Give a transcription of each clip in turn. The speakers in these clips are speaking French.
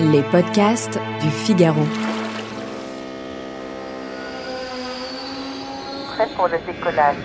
Les podcasts du Figaro. Prêt pour le décollage.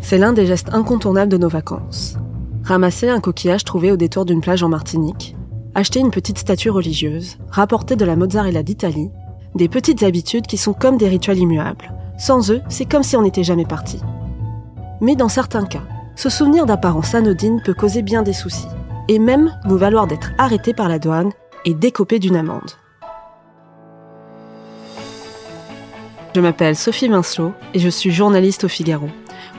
C'est l'un des gestes incontournables de nos vacances. Ramasser un coquillage trouvé au détour d'une plage en Martinique, acheter une petite statue religieuse, rapporter de la mozzarella d'Italie, des petites habitudes qui sont comme des rituels immuables. Sans eux, c'est comme si on n'était jamais parti. Mais dans certains cas, ce souvenir d'apparence anodine peut causer bien des soucis, et même nous valoir d'être arrêté par la douane et décopé d'une amende. Je m'appelle Sophie Vincelot et je suis journaliste au Figaro.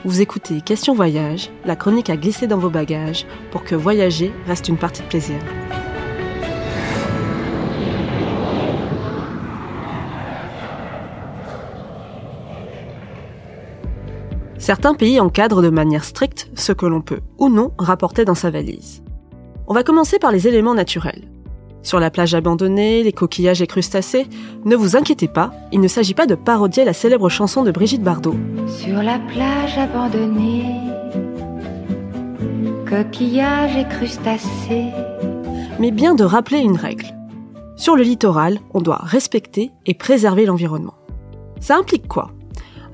Vous écoutez Question Voyage, la chronique à glisser dans vos bagages pour que voyager reste une partie de plaisir. Certains pays encadrent de manière stricte ce que l'on peut ou non rapporter dans sa valise. On va commencer par les éléments naturels. Sur la plage abandonnée, les coquillages et crustacés, ne vous inquiétez pas, il ne s'agit pas de parodier la célèbre chanson de Brigitte Bardot. Sur la plage abandonnée, coquillages et crustacés. mais bien de rappeler une règle. Sur le littoral, on doit respecter et préserver l'environnement. Ça implique quoi?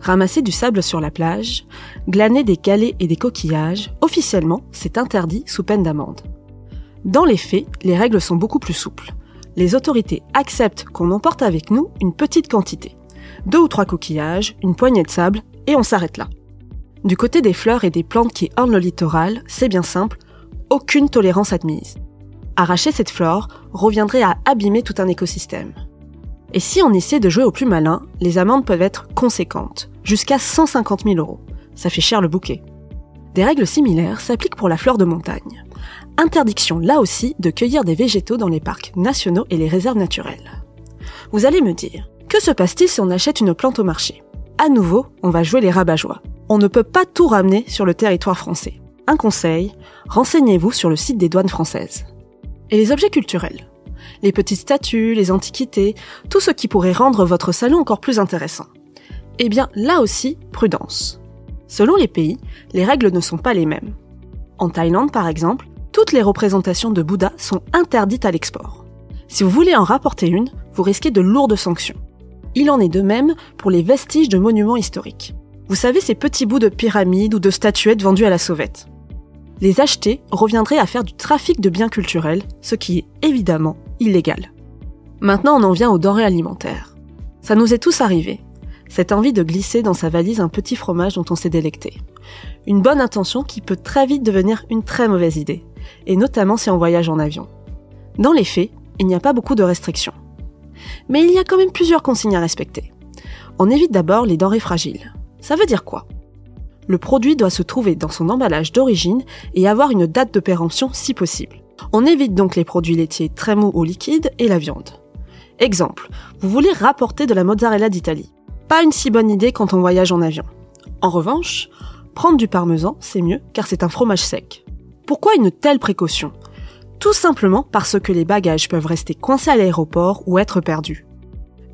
Ramasser du sable sur la plage, glaner des galets et des coquillages, officiellement, c'est interdit sous peine d'amende. Dans les faits, les règles sont beaucoup plus souples. Les autorités acceptent qu'on emporte avec nous une petite quantité. Deux ou trois coquillages, une poignée de sable, et on s'arrête là. Du côté des fleurs et des plantes qui ornent le littoral, c'est bien simple, aucune tolérance admise. Arracher cette flore reviendrait à abîmer tout un écosystème. Et si on essaie de jouer au plus malin, les amendes peuvent être conséquentes, jusqu'à 150 000 euros. Ça fait cher le bouquet. Des règles similaires s'appliquent pour la fleur de montagne. Interdiction là aussi de cueillir des végétaux dans les parcs nationaux et les réserves naturelles. Vous allez me dire, que se passe-t-il si on achète une plante au marché? À nouveau, on va jouer les rabat-joie. On ne peut pas tout ramener sur le territoire français. Un conseil, renseignez-vous sur le site des douanes françaises. Et les objets culturels Les petites statues, les antiquités, tout ce qui pourrait rendre votre salon encore plus intéressant. Eh bien, là aussi, prudence. Selon les pays, les règles ne sont pas les mêmes. En Thaïlande, par exemple, toutes les représentations de Bouddha sont interdites à l'export. Si vous voulez en rapporter une, vous risquez de lourdes sanctions. Il en est de même pour les vestiges de monuments historiques. Vous savez ces petits bouts de pyramides ou de statuettes vendus à la sauvette. Les acheter reviendrait à faire du trafic de biens culturels, ce qui est évidemment illégal. Maintenant on en vient aux denrées alimentaires. Ça nous est tous arrivé. Cette envie de glisser dans sa valise un petit fromage dont on s'est délecté. Une bonne intention qui peut très vite devenir une très mauvaise idée, et notamment si on voyage en avion. Dans les faits, il n'y a pas beaucoup de restrictions. Mais il y a quand même plusieurs consignes à respecter. On évite d'abord les denrées fragiles. Ça veut dire quoi? Le produit doit se trouver dans son emballage d'origine et avoir une date de péremption si possible. On évite donc les produits laitiers très mous ou liquides et la viande. Exemple, vous voulez rapporter de la mozzarella d'Italie. Pas une si bonne idée quand on voyage en avion. En revanche, prendre du parmesan, c'est mieux car c'est un fromage sec. Pourquoi une telle précaution? Tout simplement parce que les bagages peuvent rester coincés à l'aéroport ou être perdus.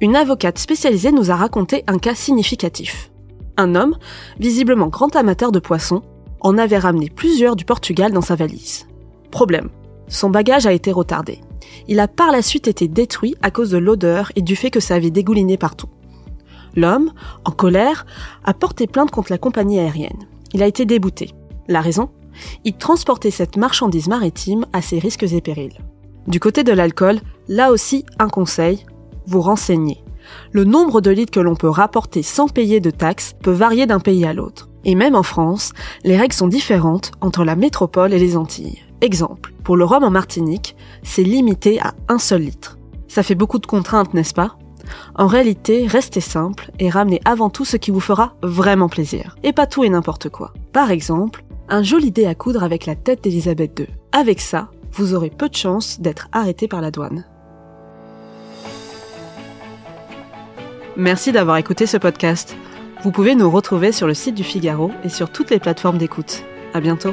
Une avocate spécialisée nous a raconté un cas significatif. Un homme, visiblement grand amateur de poissons, en avait ramené plusieurs du Portugal dans sa valise. Problème, son bagage a été retardé. Il a par la suite été détruit à cause de l'odeur et du fait que ça avait dégouliné partout. L'homme, en colère, a porté plainte contre la compagnie aérienne. Il a été débouté. La raison? Il transportait cette marchandise maritime à ses risques et périls. Du côté de l'alcool, là aussi un conseil, vous renseignez. Le nombre de litres que l'on peut rapporter sans payer de taxes peut varier d'un pays à l'autre. Et même en France, les règles sont différentes entre la métropole et les Antilles. Exemple, pour le rhum en Martinique, c'est limité à un seul litre. Ça fait beaucoup de contraintes, n'est-ce pas? En réalité, restez simple et ramenez avant tout ce qui vous fera vraiment plaisir. Et pas tout et n'importe quoi. Par exemple, un joli dé à coudre avec la tête d'Elisabeth II. Avec ça, vous aurez peu de chances d'être arrêté par la douane. Merci d'avoir écouté ce podcast. Vous pouvez nous retrouver sur le site du Figaro et sur toutes les plateformes d'écoute. À bientôt.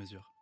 mesure.